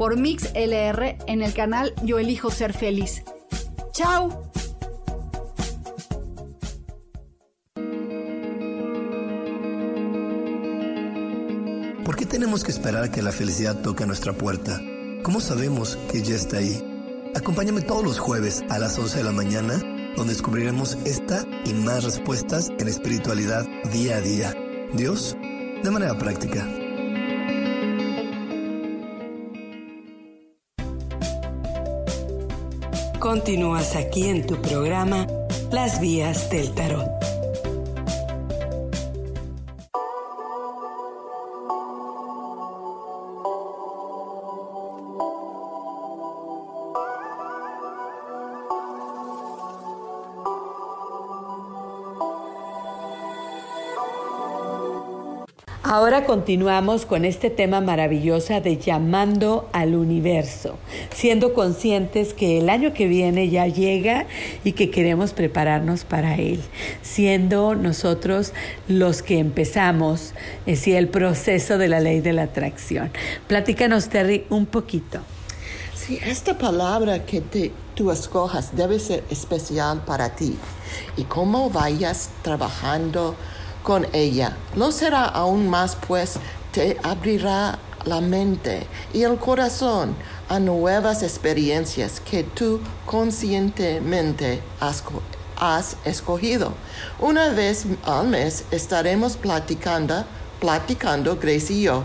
por Mix LR en el canal Yo Elijo Ser Feliz. ¡Chao! ¿Por qué tenemos que esperar a que la felicidad toque a nuestra puerta? ¿Cómo sabemos que ya está ahí? Acompáñame todos los jueves a las 11 de la mañana, donde descubriremos esta y más respuestas en espiritualidad día a día. Dios, de manera práctica. Continúas aquí en tu programa Las Vías del Tarot. Ahora continuamos con este tema maravilloso de llamando al universo, siendo conscientes que el año que viene ya llega y que queremos prepararnos para él, siendo nosotros los que empezamos es el proceso de la ley de la atracción. Platícanos, Terry, un poquito. Sí, esta palabra que tú escojas debe ser especial para ti y cómo vayas trabajando con ella. Lo será aún más, pues te abrirá la mente y el corazón a nuevas experiencias que tú conscientemente has, has escogido. Una vez al mes estaremos platicando, platicando, Grace y yo,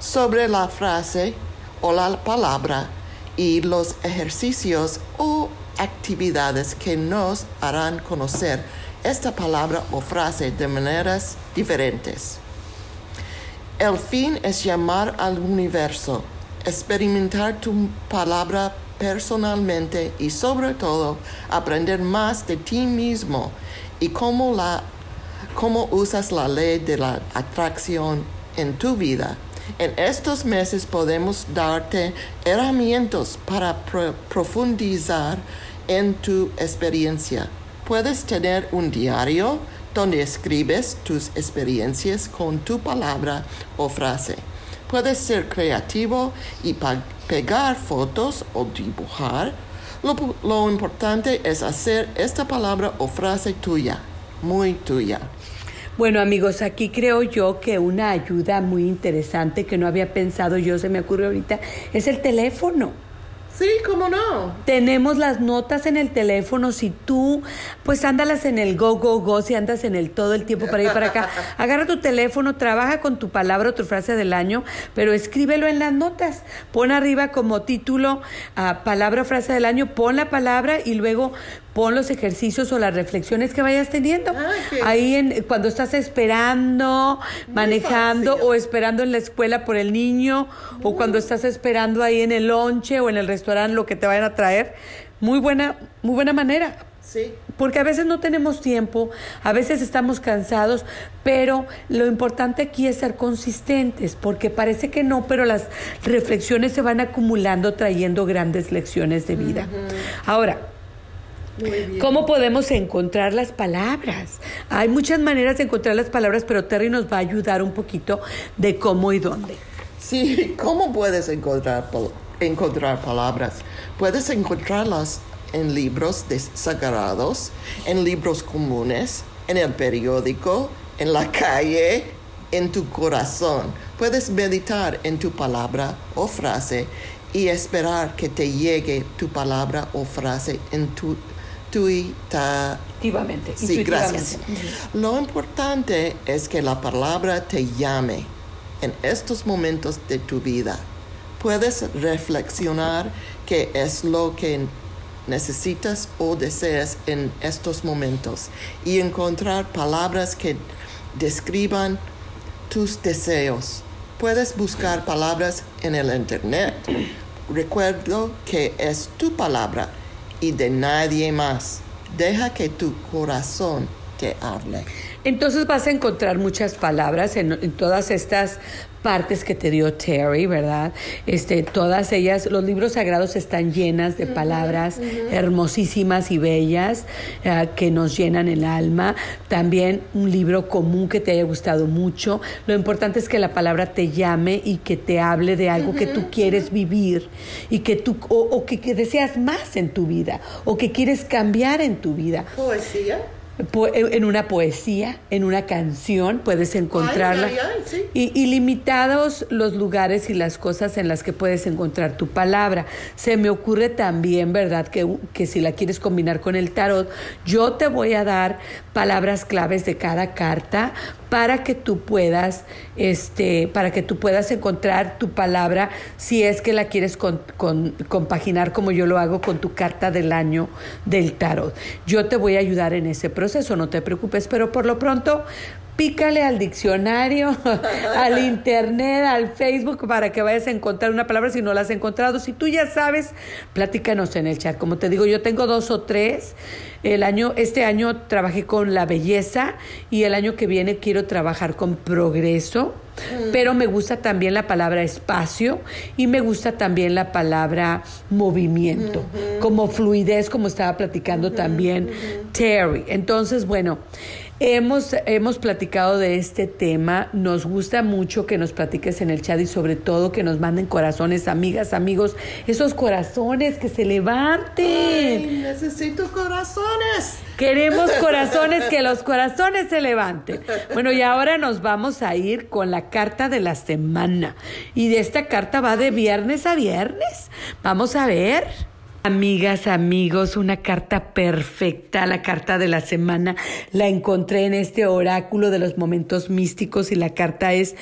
sobre la frase o la palabra y los ejercicios o actividades que nos harán conocer esta palabra o frase de maneras diferentes. El fin es llamar al universo, experimentar tu palabra personalmente y sobre todo aprender más de ti mismo y cómo, la, cómo usas la ley de la atracción en tu vida. En estos meses podemos darte herramientas para profundizar en tu experiencia. Puedes tener un diario donde escribes tus experiencias con tu palabra o frase. Puedes ser creativo y pegar fotos o dibujar. Lo, importante es hacer esta palabra o frase tuya, muy tuya. Bueno amigos, aquí creo yo que una ayuda muy interesante que no había pensado yo, se me ocurre ahorita, es el teléfono. Sí, cómo no. Tenemos las notas en el teléfono. Si tú, pues ándalas en el go, go, go, si andas en el todo el tiempo para ir para acá. Agarra tu teléfono, trabaja con tu palabra o tu frase del año, pero escríbelo en las notas. Pon arriba como título a palabra o frase del año, pon la palabra y luego pon los ejercicios o las reflexiones que vayas teniendo. Ahí en, cuando estás esperando, manejando o esperando en la escuela por el niño o cuando estás esperando ahí en el lonche o en el restaurante lo que te vayan a traer. Muy buena, muy buena manera. Sí. Porque a veces no tenemos tiempo, a veces estamos cansados, pero lo importante aquí es ser consistentes, porque parece que no, pero las reflexiones se van acumulando trayendo grandes lecciones de vida. Ahora, ¿Cómo podemos encontrar las palabras? Hay muchas maneras de encontrar las palabras, pero Terry nos va a ayudar un poquito de cómo y dónde. Sí, ¿cómo puedes encontrar, encontrar palabras? Puedes encontrarlas en libros sagrados, en libros comunes, en el periódico, en la calle, en tu corazón. Puedes meditar en tu palabra o frase y esperar que te llegue tu palabra o frase en tu intuitivamente. Sí, gracias. Lo importante es que la palabra te llame en estos momentos de tu vida. Puedes reflexionar qué es lo que necesitas o deseas en estos momentos y encontrar palabras que describan tus deseos. Puedes buscar palabras en el Internet. Recuerdo que es tu palabra y de nadie más. Deja que tu corazón te hable. Entonces vas a encontrar muchas palabras en, todas estas partes que te dio Terry, ¿verdad? Este, todas ellas, los libros sagrados están llenas de palabras hermosísimas y bellas eh, que nos llenan el alma. También un libro común que te haya gustado mucho. Lo importante es que la palabra te llame y que te hable de algo que tú quieres vivir y que tú o que deseas más en tu vida o que quieres cambiar en tu vida. Poesía en una poesía, en una canción, puedes encontrarla. y, limitados los lugares y las cosas en las que puedes encontrar tu palabra. Se me ocurre también, ¿verdad? Que, que si la quieres combinar con el tarot, yo te voy a dar palabras claves de cada carta para que tú puedas, este, para que tú puedas encontrar tu palabra si es que la quieres compaginar como yo lo hago con tu carta del año del tarot. Yo te voy a ayudar en ese proceso, no te preocupes, pero por lo pronto pícale al diccionario, al internet, al Facebook para que vayas a encontrar una palabra si no la has encontrado. Si tú ya sabes, platícanos en el chat. Como te digo, yo tengo dos o tres. El año, este año trabajé con la belleza y el año que viene quiero trabajar con progreso. Mm. Pero me gusta también la palabra espacio y me gusta también la palabra movimiento, como fluidez, como estaba platicando también Terry. Entonces, bueno, Hemos, hemos platicado de este tema, nos gusta mucho que nos platiques en el chat y sobre todo que nos manden corazones, amigas, amigos, esos corazones que se levanten. Ay, necesito corazones. Queremos corazones, que los corazones se levanten. Bueno, y ahora nos vamos a ir con la carta de la semana. Y de esta carta va de viernes a viernes. Vamos a ver. Amigas, amigos, una carta perfecta, la carta de la semana. La encontré en este oráculo de los momentos místicos y la carta es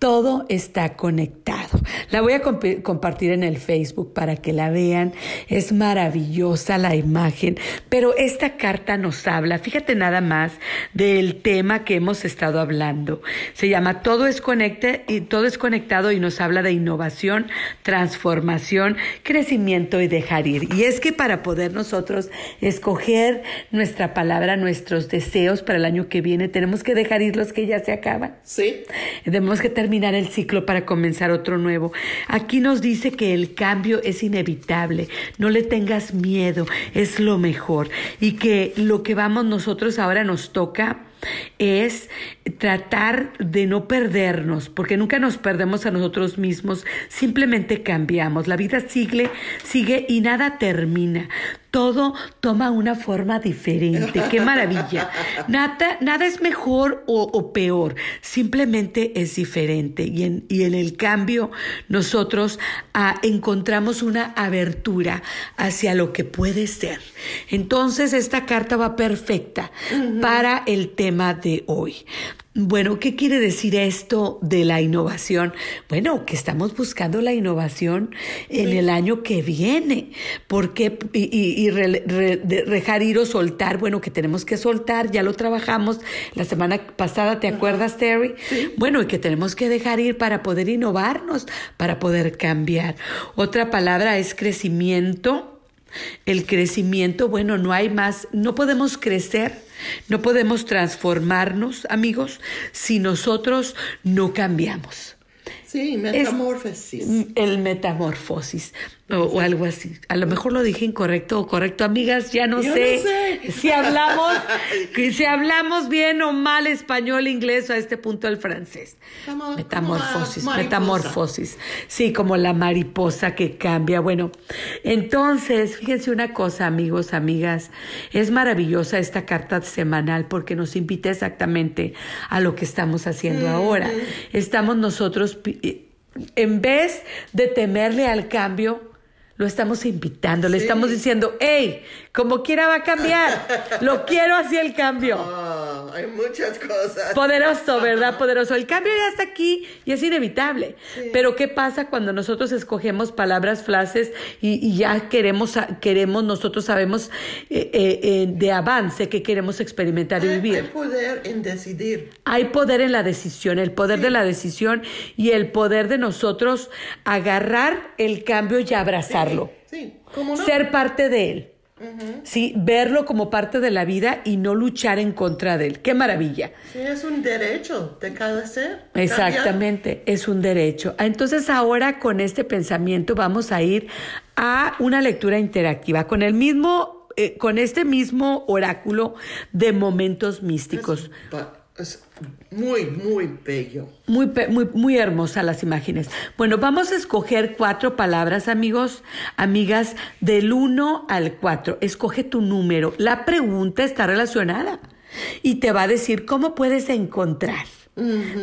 todo está conectado. La voy a comp compartir en el Facebook para que la vean. Es maravillosa la imagen, pero esta carta nos habla, fíjate nada más, del tema que hemos estado hablando. Se llama Todo es conecte y todo es conectado y nos habla de innovación, transformación, crecimiento y dejar ir. Y es que para poder nosotros escoger nuestra palabra, nuestros deseos para el año que viene, tenemos que dejar ir los que ya se acaban. Sí. Tenemos que terminar el ciclo para comenzar otro nuevo. Aquí nos dice que el cambio es inevitable, no le tengas miedo, es lo mejor y que lo que vamos nosotros ahora nos toca es tratar de no perdernos, porque nunca nos perdemos a nosotros mismos, simplemente cambiamos. La vida sigue, sigue y nada termina. Todo toma una forma diferente. ¡Qué maravilla! Nada, nada es mejor o, o peor, simplemente es diferente. Y en, y en el cambio nosotros ah, encontramos una abertura hacia lo que puede ser. Entonces esta carta va perfecta para el tema de hoy. Bueno, ¿qué quiere decir esto de la innovación? Bueno, que estamos buscando la innovación en el año que viene. porque Y, y, y re, re, dejar ir o soltar, bueno, que tenemos que soltar, ya lo trabajamos la semana pasada, ¿te acuerdas, Terry? Sí. Bueno, y que tenemos que dejar ir para poder innovarnos, para poder cambiar. Otra palabra es crecimiento. El crecimiento, bueno, no hay más, no podemos crecer no podemos transformarnos, amigos, si nosotros no cambiamos. Sí, metamorfosis. Es el metamorfosis o, o, algo así. A lo mejor lo dije incorrecto o correcto, amigas, ya no Yo sé, no sé. si hablamos si hablamos bien o mal español, inglés o a este punto el francés. Como- metamorfosis, como metamorfosis. Sí, como la mariposa que cambia. Bueno, entonces, fíjense una cosa, amigos, amigas, es maravillosa esta carta semanal porque nos invita exactamente a lo que estamos haciendo ahora. Estamos nosotros pi- en vez de temerle al cambio, lo estamos invitando, le estamos diciendo, hey, como quiera va a cambiar, lo quiero hacia el cambio. Hay muchas cosas. Poderoso, ¿verdad? Poderoso. El cambio ya está aquí y es inevitable. Pero ¿qué pasa cuando nosotros escogemos palabras, frases y, y ya queremos, queremos, nosotros sabemos eh, eh, eh, de avance que queremos experimentar y Hay, hay vivir? poder en decidir. Hay poder en la decisión, el poder de la decisión y el poder de nosotros agarrar el cambio y Sí, ¿cómo no? Ser parte de él. Sí, verlo como parte de la vida y no luchar en contra de él. Qué maravilla. Sí, es un derecho de cada ser. cambiar. Exactamente, es un derecho. Entonces ahora con este pensamiento vamos a ir a una lectura interactiva con el mismo, eh, con este mismo oráculo de momentos místicos. Muy, muy bello. Muy, muy, muy hermosas las imágenes. Bueno, vamos a escoger cuatro palabras, amigos, amigas, del 1 al 4. Escoge tu número. La pregunta está relacionada y te va a decir cómo puedes encontrar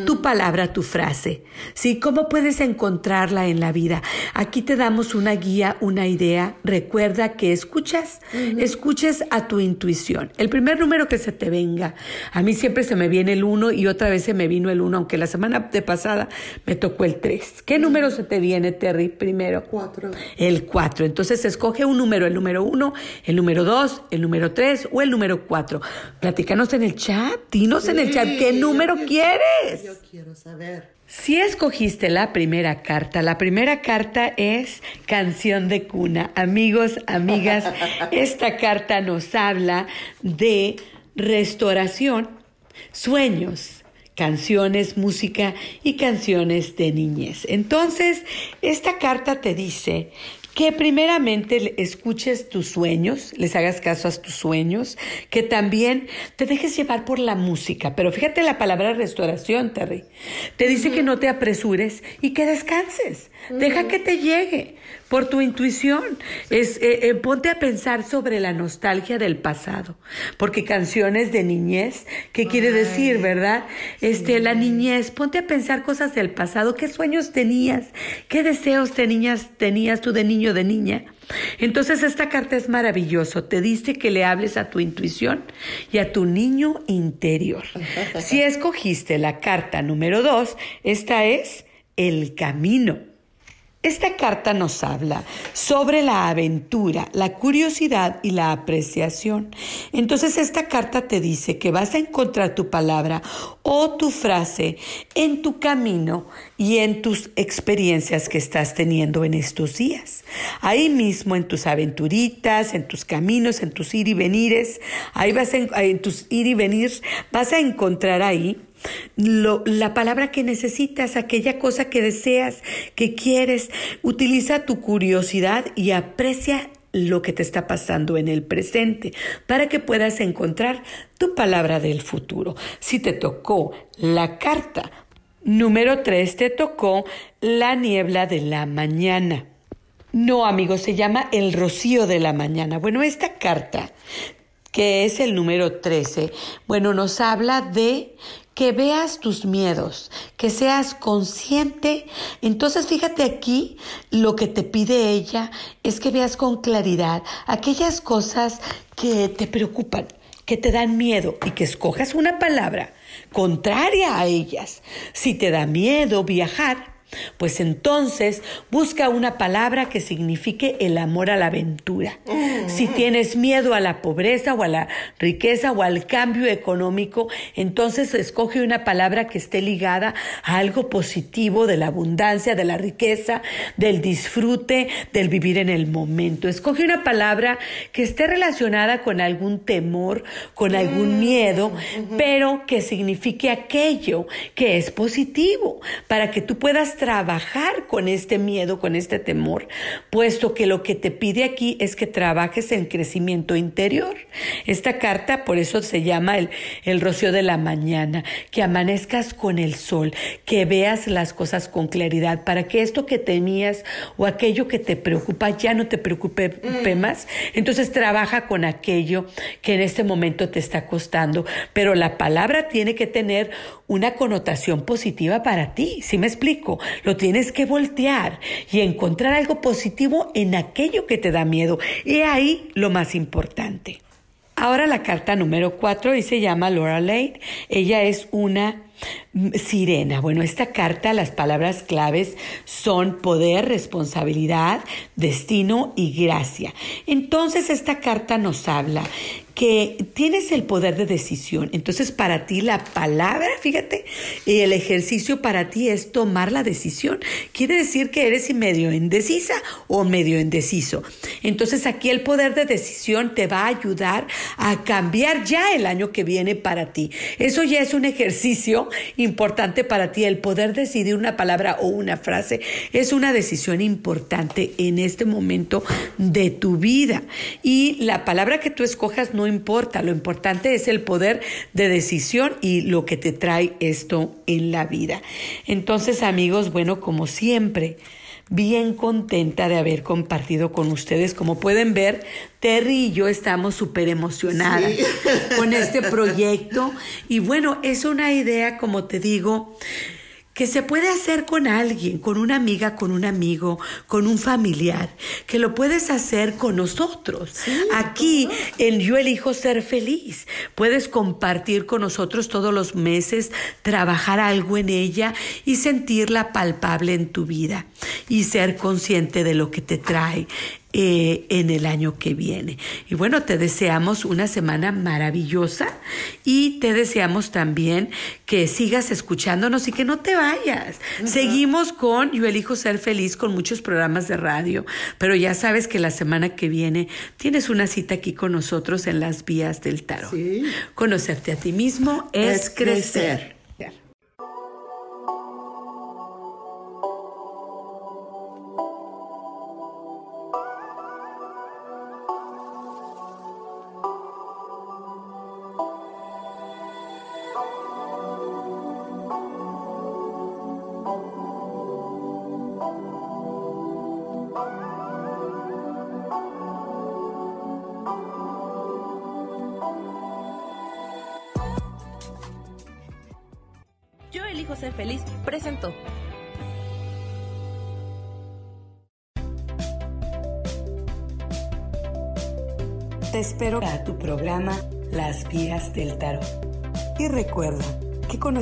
tu palabra, tu frase. ¿Sí? ¿Cómo puedes encontrarla en la vida? Aquí te damos una guía, una idea. Recuerda que escuchas, escuches a tu intuición. El primer número que se te venga. A mí siempre se me viene el 1 y otra vez se me vino el 1, aunque la semana de pasada me tocó el 3. ¿Qué número se te viene, Terry, primero? Cuatro. El 4. Entonces escoge un número, el número 1, el número 2, el número 3 o el número 4. Platícanos en el chat, dinos en el chat qué número yo quieres. Yo quiero saber. Si escogiste la primera carta, la primera carta es canción de cuna. Amigos, amigas, esta carta nos habla de restauración, sueños, canciones, música y canciones de niñez. Entonces, esta carta te dice que primeramente escuches tus sueños, les hagas caso a tus sueños, que también te dejes llevar por la música. Pero fíjate la palabra restauración, Terry. Te dice que no te apresures y que descanses. Deja que te llegue por tu intuición. Es, eh, eh, ponte a pensar sobre la nostalgia del pasado, porque canciones de niñez, ¿qué quiere decir, verdad? Este, la niñez, ponte a pensar cosas del pasado, qué sueños tenías, qué deseos tenías, tenías tú de niño, de niña. Entonces esta carta es maravilloso, te dice que le hables a tu intuición y a tu niño interior. Si escogiste la carta número dos, esta es el camino. Esta carta nos habla sobre la aventura, la curiosidad y la apreciación. Entonces esta carta te dice que vas a encontrar tu palabra o tu frase en tu camino y en tus experiencias que estás teniendo en estos días. Ahí mismo en tus aventuritas, en tus caminos, en tus ir y venires, ahí vas en tus ir y venir, vas a encontrar ahí la palabra que necesitas, aquella cosa que deseas, que quieres. Utiliza tu curiosidad y aprecia lo que te está pasando en el presente para que puedas encontrar tu palabra del futuro. Si te tocó la carta número 3, te tocó la niebla de la mañana. No, amigos, se llama el rocío de la mañana. Bueno, esta carta, que es el número 13, bueno, nos habla de que veas tus miedos, que seas consciente. Entonces fíjate aquí, lo que te pide ella es que veas con claridad aquellas cosas que te preocupan, que te dan miedo y que escojas una palabra contraria a ellas. Si te da miedo viajar, pues entonces busca una palabra que signifique el amor a la aventura. Si tienes miedo a la pobreza o a la riqueza o al cambio económico, entonces escoge una palabra que esté ligada a algo positivo de la abundancia, de la riqueza, del disfrute, del vivir en el momento. Escoge una palabra que esté relacionada con algún temor, con algún miedo, pero que signifique aquello que es positivo, para que tú puedas trabajar con este miedo, con este temor, puesto que lo que te pide aquí es que trabajes en crecimiento interior. Esta carta por eso se llama el, el rocío de la mañana, que amanezcas con el sol, que veas las cosas con claridad, para que esto que temías o aquello que te preocupa ya no te preocupe mm. más. Entonces trabaja con aquello que en este momento te está costando, pero la palabra tiene que tener una connotación positiva para ti, ¿sí me explico? Lo tienes que voltear y encontrar algo positivo en aquello que te da miedo. Y ahí lo más importante. Ahora la carta número cuatro y se llama Laura Lane. Ella es una Sirena. Bueno, esta carta, las palabras claves son poder, responsabilidad, destino y gracia. Entonces esta carta nos habla que tienes el poder de decisión. Entonces, para ti la palabra, fíjate, y el ejercicio para ti es tomar la decisión. Quiere decir que eres medio indecisa o medio indeciso. Entonces, aquí el poder de decisión te va a ayudar a cambiar ya el año que viene para ti. Eso ya es un ejercicio importante para ti. El poder decidir una palabra o una frase es una decisión importante en este momento de tu vida. Y la palabra que tú escojas no importa, lo importante es el poder de decisión y lo que te trae esto en la vida. Entonces amigos, bueno, como siempre, bien contenta de haber compartido con ustedes. Como pueden ver, Terry y yo estamos súper emocionadas con este proyecto. Y bueno, es una idea, como te digo, que se puede hacer con alguien, con una amiga, con un amigo, con un familiar, que lo puedes hacer con nosotros. Aquí en Yo elijo ser feliz, puedes compartir con nosotros todos los meses, trabajar algo en ella y sentirla palpable en tu vida y ser consciente de lo que te trae eh, en el año que viene. Y bueno, te deseamos una semana maravillosa y te deseamos también que sigas escuchándonos y que no te vayas. Seguimos con Yo elijo ser feliz con muchos programas de radio, pero ya sabes que la semana que viene tienes una cita aquí con nosotros en las vías del tarot. Conocerte a ti mismo es, crecer.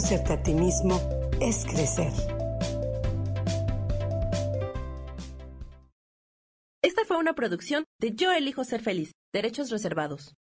Conocerte a ti mismo es crecer. Esta fue una producción de Yo elijo ser feliz, derechos reservados.